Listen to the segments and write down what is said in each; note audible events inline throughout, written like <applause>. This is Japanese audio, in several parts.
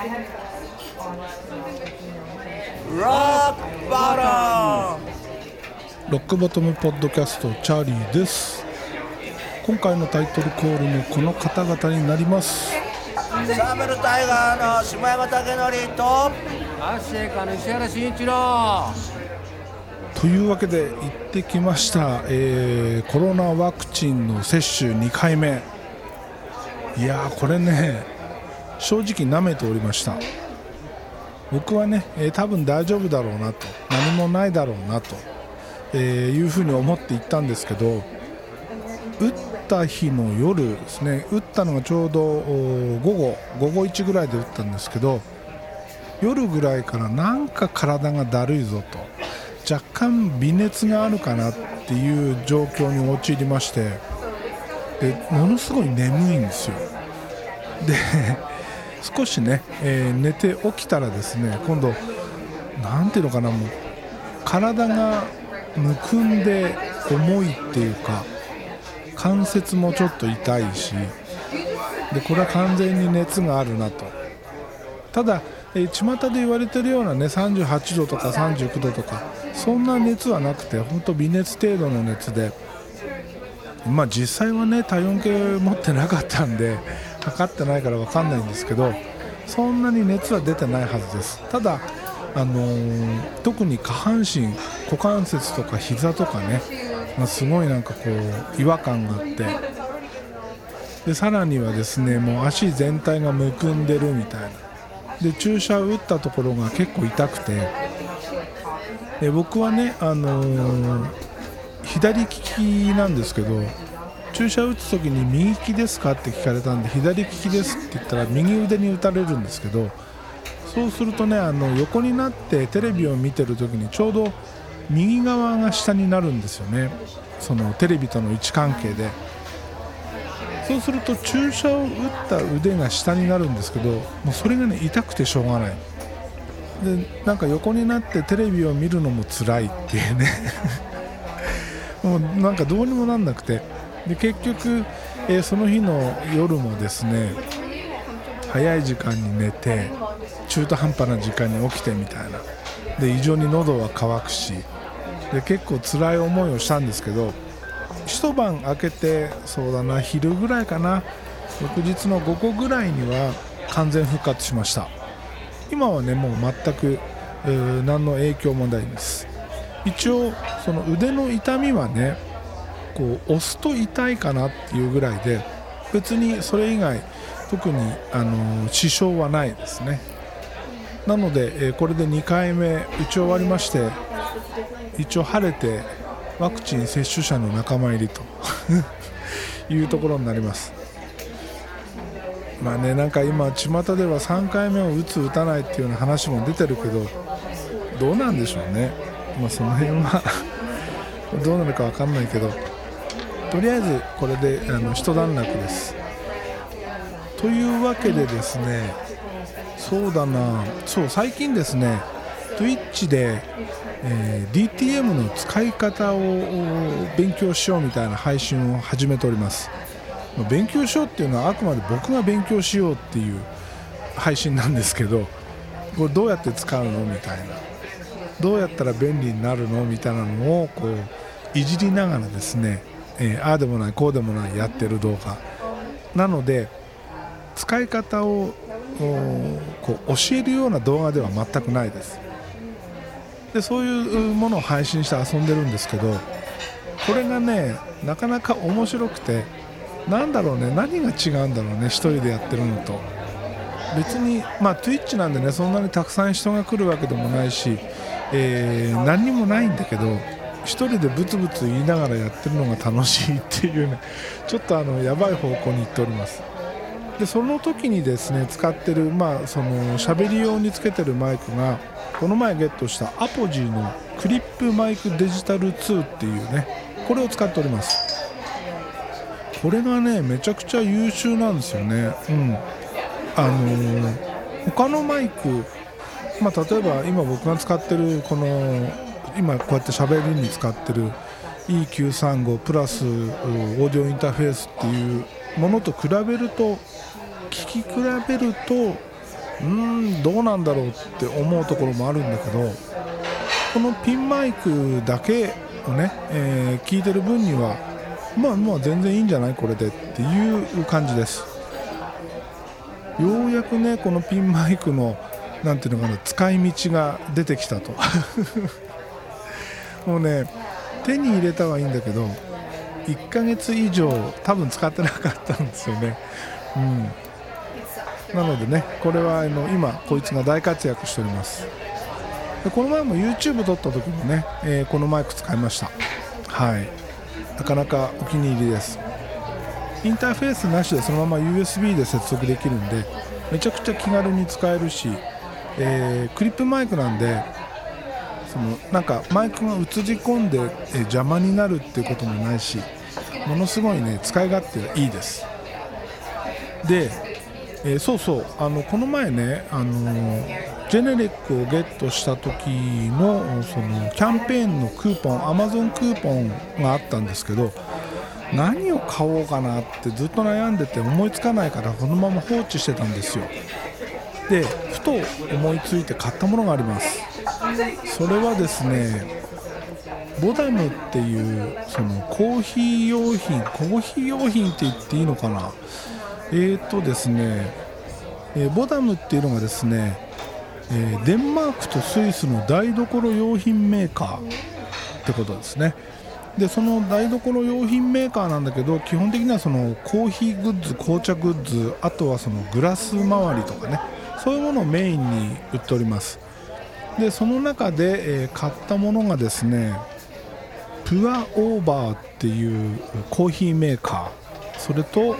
ロックボトムポッドキャストチャーリーです。今回のタイトルコールもこの方々になります。サーベルタイガーの下山武則とアッシェイカの石原慎一郎。というわけで行ってきました、えーコロナワクチンの接種2回目。いやーこれね正直舐めておりました。僕はね、えー多分大丈夫だろうなと。何もないだろうなと、えーいうふうに思って行ったんですけど打った日の夜ですね。打ったのがちょうど午後午後1ぐらいで打ったんですけど夜ぐらいからなんか体がだるいぞと。若干微熱があるかなっていう状況に陥りましてでものすごい眠いんですよ。で少しね、えー寝て起きたらですね今度なんていうのかなもう体がむくんで重いっていうか関節もちょっと痛いしでこれは完全に熱があるなと。ただ、えー巷で言われてるようなね38度とか39度とかそんな熱はなくて本当微熱程度の熱でまあ実際はね体温計持ってなかったんで測ってないから分かんないんですけどそんなに熱は出てないはずです。ただあのー特に下半身股関節とか膝とかね、まあ、すごいなんかこう違和感があってでさらにはですねもう足全体がむくんでるみたいな。で注射を打ったところが結構痛くてで僕はね、あのー左利きなんですけど注射打つ時に右利きですか？って聞かれたんで左利きですって言ったら右腕に打たれるんですけどそうするとねあの横になってテレビを見てる時にちょうど右側が下になるんですよね。そのテレビとの位置関係で。そうすると注射を打った腕が下になるんですけどもうそれがね痛くてしょうがない。でなんか横になってテレビを見るのも辛いっていうね。<laughs> もうなんかどうにもなんなくて。で結局、えーその日の夜もですね早い時間に寝て中途半端な時間に起きてみたいな。で異常に喉は渇くし。で結構辛い思いをしたんですけど一晩明けてそうだな昼ぐらいかな。翌日の午後ぐらいには完全復活しました。今はねもう全く、えー何の影響もないんです。一応その腕の痛みはねこう押すと痛いかなっていうぐらいで別にそれ以外特にあの支障はないですね。なので、えこれで2回目打ち終わりまして一応晴れてワクチン接種者の仲間入りと <laughs> いうところになります。まあねなんか今巷では3回目を打つ打たないっていうような話も出てるけどどうなんでしょうね。まあその辺は <laughs> どうなるかわかんないけど。とりあえずこれであの一段落です。というわけでですねそうだな。そう最近ですね Twitch で、えー DTM の使い方を勉強しようみたいな配信を始めております。勉強しようっていうのはあくまで僕が勉強しようっていう配信なんですけどこれどうやって使うのみたいな。どうやったら便利になるのみたいなのをこういじりながらですね、えーああでもないこうでもないやってる動画。なので使い方をこう教えるような動画では全くないです。でそういうものを配信して遊んでるんですけどこれがねなかなか面白くてなんだろうね何が違うんだろうね一人でやってるのと。別にまあ Twitch なんでねそんなにたくさん人が来るわけでもないし、えー何にもないんだけど一人でブツブツ言いながらやってるのが楽しいっていうねちょっとあのやばい方向に行っております。でその時にですね使ってるまあその喋り用につけてるマイクがこの前ゲットしたアポジーのクリップマイクデジタル2っていうねこれを使っております。これがねめちゃくちゃ優秀なんですよね。うん。あのー他のマイクまあ、例えば今僕が使ってるこの今こうやって喋りに使ってる E935 プラスオーディオインターフェースっていうものと比べると聞き比べるとうんどうなんだろうって思うところもあるんだけどこのピンマイクだけをね、えー聞いてる分にはまあまあ全然いいんじゃないこれでっていう感じです。ようやくねこのピンマイクのなんていうのかな使い道が出てきたと。もうね手に入れたはいいんだけど1ヶ月以上多分使ってなかったんですよね。うん。なのでねこれはあの今こいつが大活躍しております。でこの前も YouTube 撮った時もね、えーこのマイク使いました。はい。なかなかお気に入りです。インターフェースなしでそのまま USB で接続できるんでめちゃくちゃ気軽に使えるし、えークリップマイクなんでそのなんかマイクが映り込んで、邪魔になるっていうこともないしものすごいね使い勝手がいいです。で、えーそうそうあのこの前ね、あのジェネリックをゲットした時のそのキャンペーンのクーポン Amazon クーポンがあったんですけど何を買おうかなってずっと悩んでて思いつかないからこのまま放置してたんですよ。でふと思いついて買ったものがあります。それはですねボダムっていうそのコーヒー用品コーヒー用品って言っていいのかな？えーとですね、えーボダムっていうのがですね、えーデンマークとスイスの台所用品メーカーってことですね。でその台所用品メーカーなんだけど基本的にはそのコーヒーグッズ紅茶グッズあとはそのグラス周りとかねそういうものをメインに売っております。でその中で、えー買ったものがですねプアオーバーっていうコーヒーメーカーそれと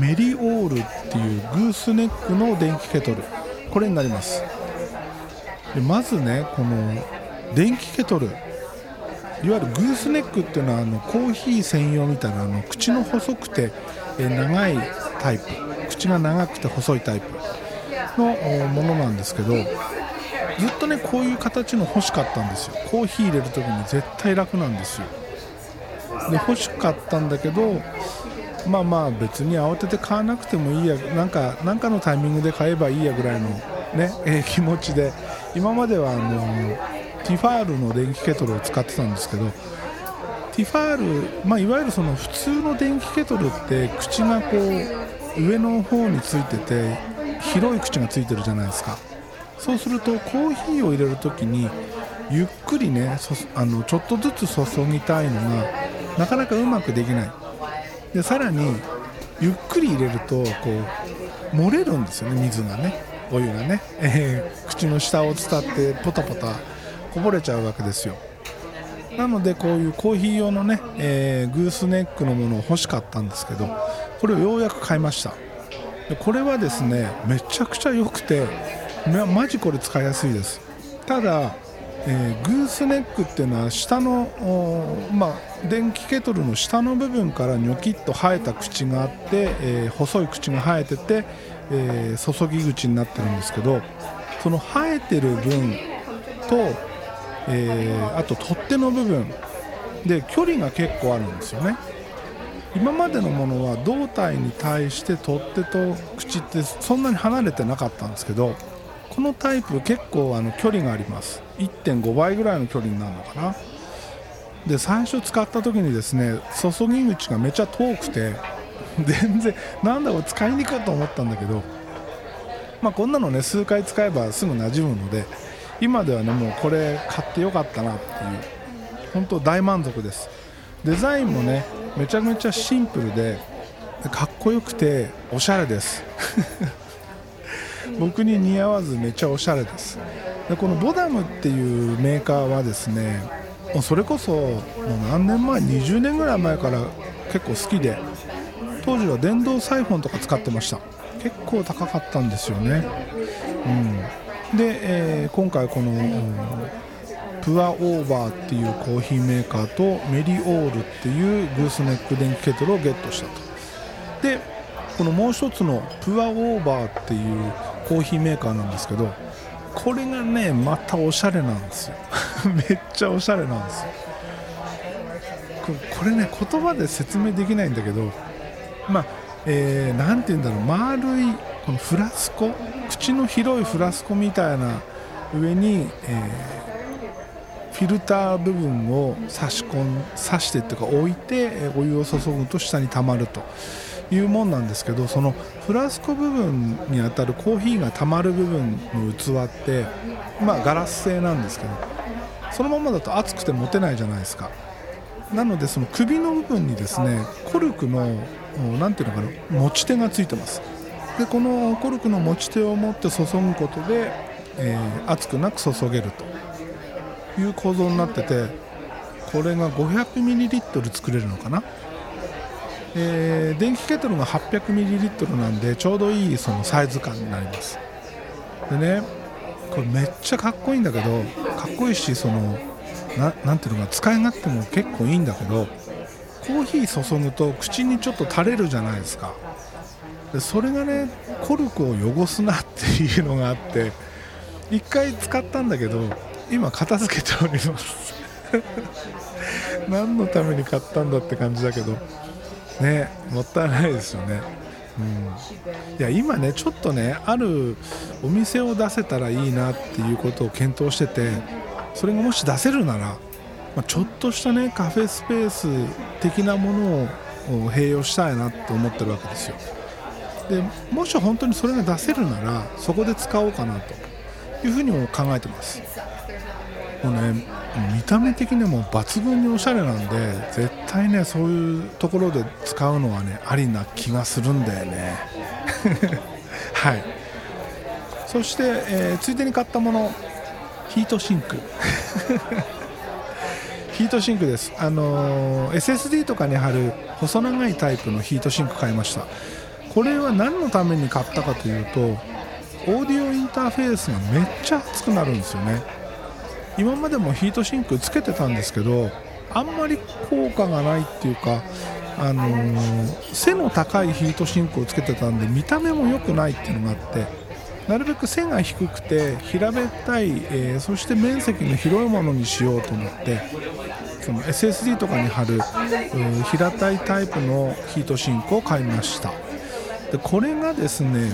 メリオールっていうグースネックの電気ケトルこれになります。でまずねこの電気ケトルいわゆるグースネックっていうのはあのコーヒー専用みたいなあの口の細くてえ長いタイプ。口が長くて細いタイプのものなんですけどずっとねこういう形の欲しかったんですよ。コーヒー入れる時に絶対楽なんですよ。で欲しかったんだけどまあまあ別に慌てて買わなくてもいいや。なんかなんかのタイミングで買えばいいやぐらいのね、えー気持ちで。今まではあのティファールの電気ケトルを使ってたんですけどティファール、まあ、いわゆるその普通の電気ケトルって口がこう上の方についてて広い口がついてるじゃないですか。そうするとコーヒーを入れるときにゆっくりねあのちょっとずつ注ぎたいのがなかなかうまくできない。でさらにゆっくり入れるとこう漏れるんですよね水がね。お湯がね、えー口の下を伝ってポタポタこぼれちゃうわけですよ。なのでこういうコーヒー用のね、えーグースネックのものを欲しかったんですけどこれをようやく買いました。これはですねめちゃくちゃ良くてマジこれ使いやすいです。ただ、えーグースネックっていうのは下の、まあ、電気ケトルの下の部分からニョキッと生えた口があって、えー細い口が生えてて、えー注ぎ口になってるんですけどその生えてる分と、えあと取っ手の部分。で距離が結構あるんですよね。今までのものは胴体に対して取っ手と口ってそんなに離れてなかったんですけどこのタイプ結構あの距離があります。1.5倍ぐらいの距離になるのかな。で最初使った時にですね注ぎ口がめちゃ遠くて全然なんだろう使いにくいと思ったんだけどまあこんなのね数回使えばすぐ馴染むので今ではねもうこれ買ってよかったなっていう本当大満足です。デザインもねめちゃめちゃシンプルでかっこよくておしゃれです。僕に似合わずめちゃおしゃれです。でこのボダムっていうメーカーはですねもうそれこそもう何年前20年ぐらい前から結構好きで当時は電動サイフォンとか使ってました。結構高かったんですよね、うん、で、えー今回この、プアオーバーっていうコーヒーメーカーとメリオールっていうグースネック電気ケトルをゲットしたと。でこのもう一つのプアオーバーっていうコーヒーメーカーなんですけどこれがねまたおしゃれなんですよ。<laughs> めっちゃおしゃれなんですよ。これね言葉で説明できないんだけどまあえー、て言うんだろう。丸いこのフラスコ口の広いフラスコみたいな上に、えー、フィルター部分を差し込ん刺してっていうか置いてお湯を注ぐと下に溜まると。いうもんなんですけどそのフラスコ部分にあたるコーヒーが溜まる部分の器ってまあガラス製なんですけどそのままだと熱くて持てないじゃないですか。なのでその首の部分にですねコルクの何ていうのかな持ち手がついてます。でこのコルクの持ち手を持って注ぐことで、えー、熱くなく注げると。いう構造になっててこれが 500ml 作れるのかな、えー、電気ケトルが 800ml なんでちょうどいいそのサイズ感になります。でねこれめっちゃかっこいいんだけどかっこいいしそのななんていうのか使い勝手も結構いいんだけどコーヒー注ぐと口にちょっと垂れるじゃないですか。でそれがねコルクを汚すなっていうのがあって1回使ったんだけど今片付けております。<laughs> 何のために買ったんだって感じだけど。ねもったいないですよね。うん、いや今ねちょっとねあるお店を出せたらいいなっていうことを検討しててそれがもし出せるなら、まあ、ちょっとしたねカフェスペース的なものを併用したいなって思ってるわけですよ。でもし本当にそれが出せるならそこで使おうかなというふうにも考えてます。もうね見た目的にも抜群におしゃれなんで絶対ねそういうところで使うのはねありな気がするんだよね。<laughs> はい。そして、えー、ついでに買ったものヒートシンク。<laughs> ヒートシンクです。あのー、SSD とかに貼る細長いタイプのヒートシンク買いました。これは何のために買ったかというとオーディオインターフェースがめっちゃ熱くなるんですよね。今までもヒートシンクつけてたんですけどあんまり効果がないっていうかあのー、背の高いヒートシンクをつけてたんで見た目も良くないっていうのがあってなるべく背が低くて平べったい、えー、そして面積の広いものにしようと思ってその SSD とかに貼る平たいタイプのヒートシンクを買いました。でこれがですね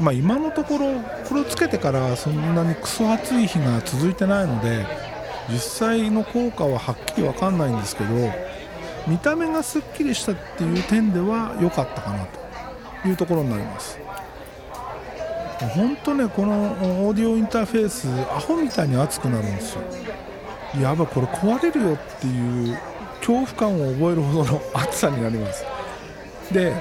まあ、今のところこれをつけてからそんなにクソ暑い日が続いてないので実際の効果ははっきり分かんないんですけど見た目がすっきりしたっていう点では良かったかなというところになります。本当ねこのオーディオインターフェースアホみたいに熱くなるんですよ。やばこれ壊れるよっていう恐怖感を覚えるほどの熱さになります。で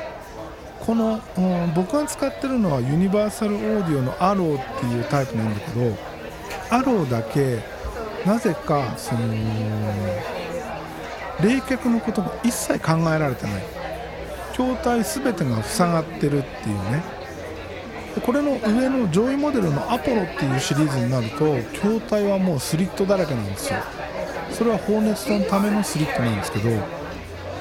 この、うん、僕が使ってるのはユニバーサルオーディオのアローっていうタイプなんだけどアローだけなぜかその冷却のことが一切考えられてない。筐体全てが塞がってるっていうね。これの上の上位モデルのアポロっていうシリーズになると筐体はもうスリットだらけなんですよ。それは放熱のためのスリットなんですけど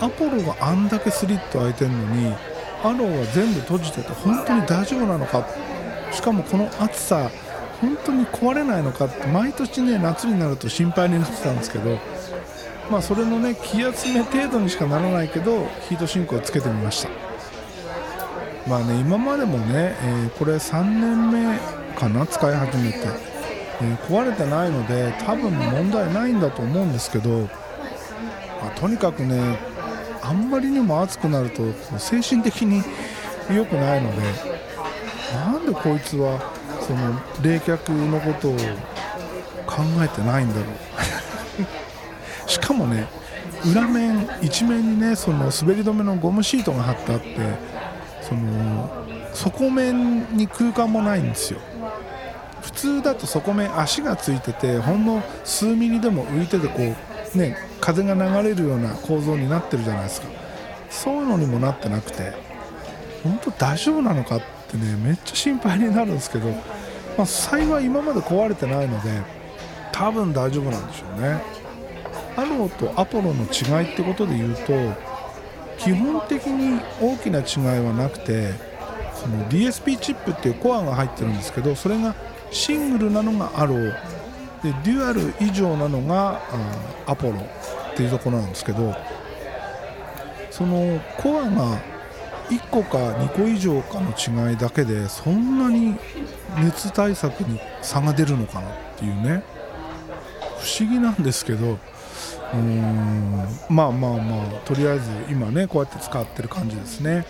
アポロがあんだけスリット開いてるのにアローは全部閉じてて本当に大丈夫なのか？しかもこの暑さ本当に壊れないのか？って毎年ね夏になると心配になってたんですけどまあそれのね気圧め程度にしかならないけどヒートシンクをつけてみました。まあね今までもね、えー、これ3年目かな？使い始めて、えー、壊れてないので多分問題ないんだと思うんですけど、まあ、とにかくねあんまりにも熱くなると精神的に良くないのでなんでこいつはその冷却のことを考えてないんだろう。<laughs> しかもね裏面一面にねその滑り止めのゴムシートが貼ってあってその底面に空間もないんですよ。普通だと底面足がついててほんの数ミリでも浮いててこうね風が流れるような構造になってるじゃないですか。そういうのにもなってなくて本当大丈夫なのかってねめっちゃ心配になるんですけど、まあ、幸い今まで壊れてないので多分大丈夫なんでしょうね。アローとアポロの違いってことで言うと基本的に大きな違いはなくてその DSP チップっていうコアが入ってるんですけどそれがシングルなのがアローでデュアル以上なのがアポロ。っていうところなんですけどそのコアが1個か2個以上かの違いだけでそんなに熱対策に差が出るのかなっていうね。不思議なんですけどうーんまあまあまあとりあえず今ねこうやって使ってる感じですね。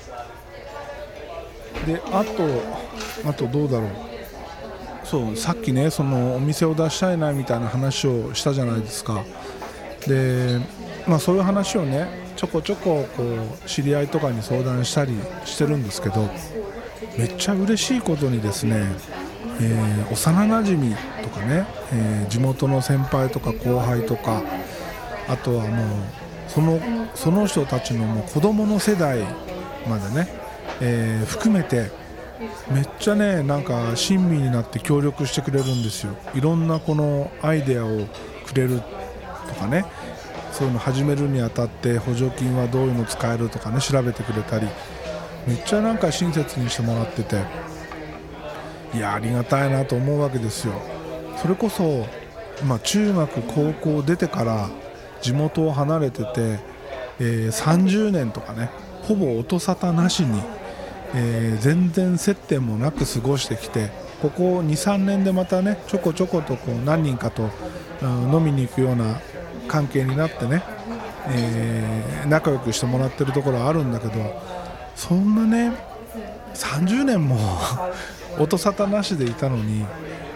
であとあとどうだろう。そうさっきねそのお店を出したいなみたいな話をしたじゃないですか。でまあそういう話をねちょこちょここう知り合いとかに相談したりしてるんですけどめっちゃ嬉しいことにですね、えー幼なじみとかね、えー地元の先輩とか後輩とかあとはもうそのその人たちのもう子供の世代までね、えー含めてめっちゃねなんか親身になって協力してくれるんですよ。いろんなこのアイデアをくれるとかねそういうの始めるにあたって補助金はどういうの使えるとかね調べてくれたりめっちゃなんか親切にしてもらってていやありがたいなと思うわけですよ。それこそ、まあ、中学高校出てから地元を離れてて、えー30年とかねほぼ音沙汰なしに、えー全然接点もなく過ごしてきてここ23年でまたねちょこちょことこう何人かと、うん飲みに行くような関係になってね、えー仲良くしてもらってるところはあるんだけどそんなね30年も <laughs> 音沙汰なしでいたのに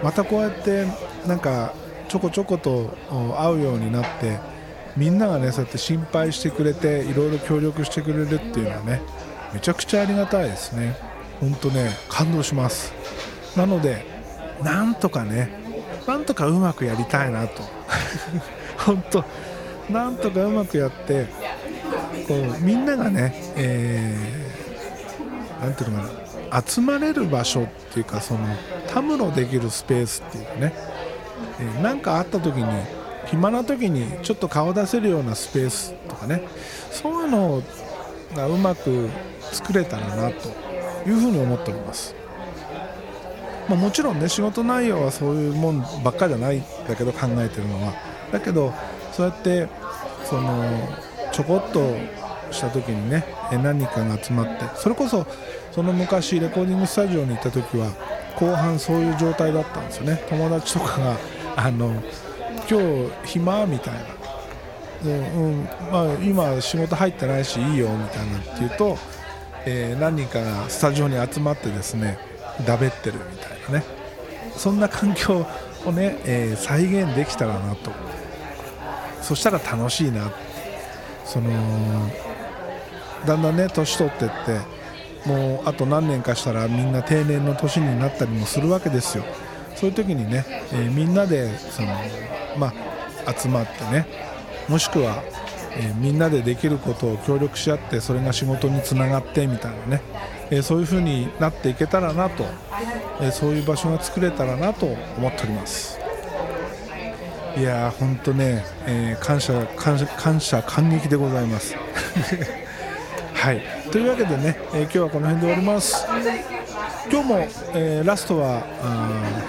またこうやってなんかちょこちょこと会うようになってみんながねそうやって心配してくれていろいろ協力してくれるっていうのはねめちゃくちゃありがたいですね。本当ね感動します。なのでなんとかねなんとかうまくやりたいなと。本当なんとかうまくやってこうみんながね、えーていうのかな集まれる場所っていうかそのたむろできるスペースっていうかねえーかあった時に暇な時にちょっと顔出せるようなスペースとかねそういうのがうまく作れたらなというふうに思っております、まあ、もちろんね仕事内容はそういうもんばっかじゃないんだけど考えてるのは。だけどそうやってそのちょこっとした時にね何かが集まってそれこそその昔レコーディングスタジオに行った時は後半そういう状態だったんですよね。友達とかがあの今日暇みたいな。で、うんまあ、今仕事入ってないしいいよみたいなって言うと、えー何人かがスタジオに集まってですねだべってるみたいなね。そんな環境をね、えー再現できたらなと。そしたら楽しいな。そのだんだんね年取ってってもうあと何年かしたらみんな定年の年になったりもするわけですよ。そういう時にね、えーみんなでその、まあ、集まってねもしくは、えーみんなでできることを協力し合ってそれが仕事につながってみたいなね、えーそういう風になっていけたらなと、えそういう場所が作れたらなと思っております。いやー本当ね、えー感謝感謝感激でございます。<laughs> はい。というわけでね、えー今日はこの辺で終わります。今日も、えーラストは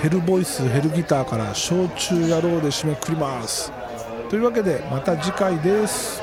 ヘルボイスヘルギターから「焼酎野郎」で締めくくります。というわけでまた次回です。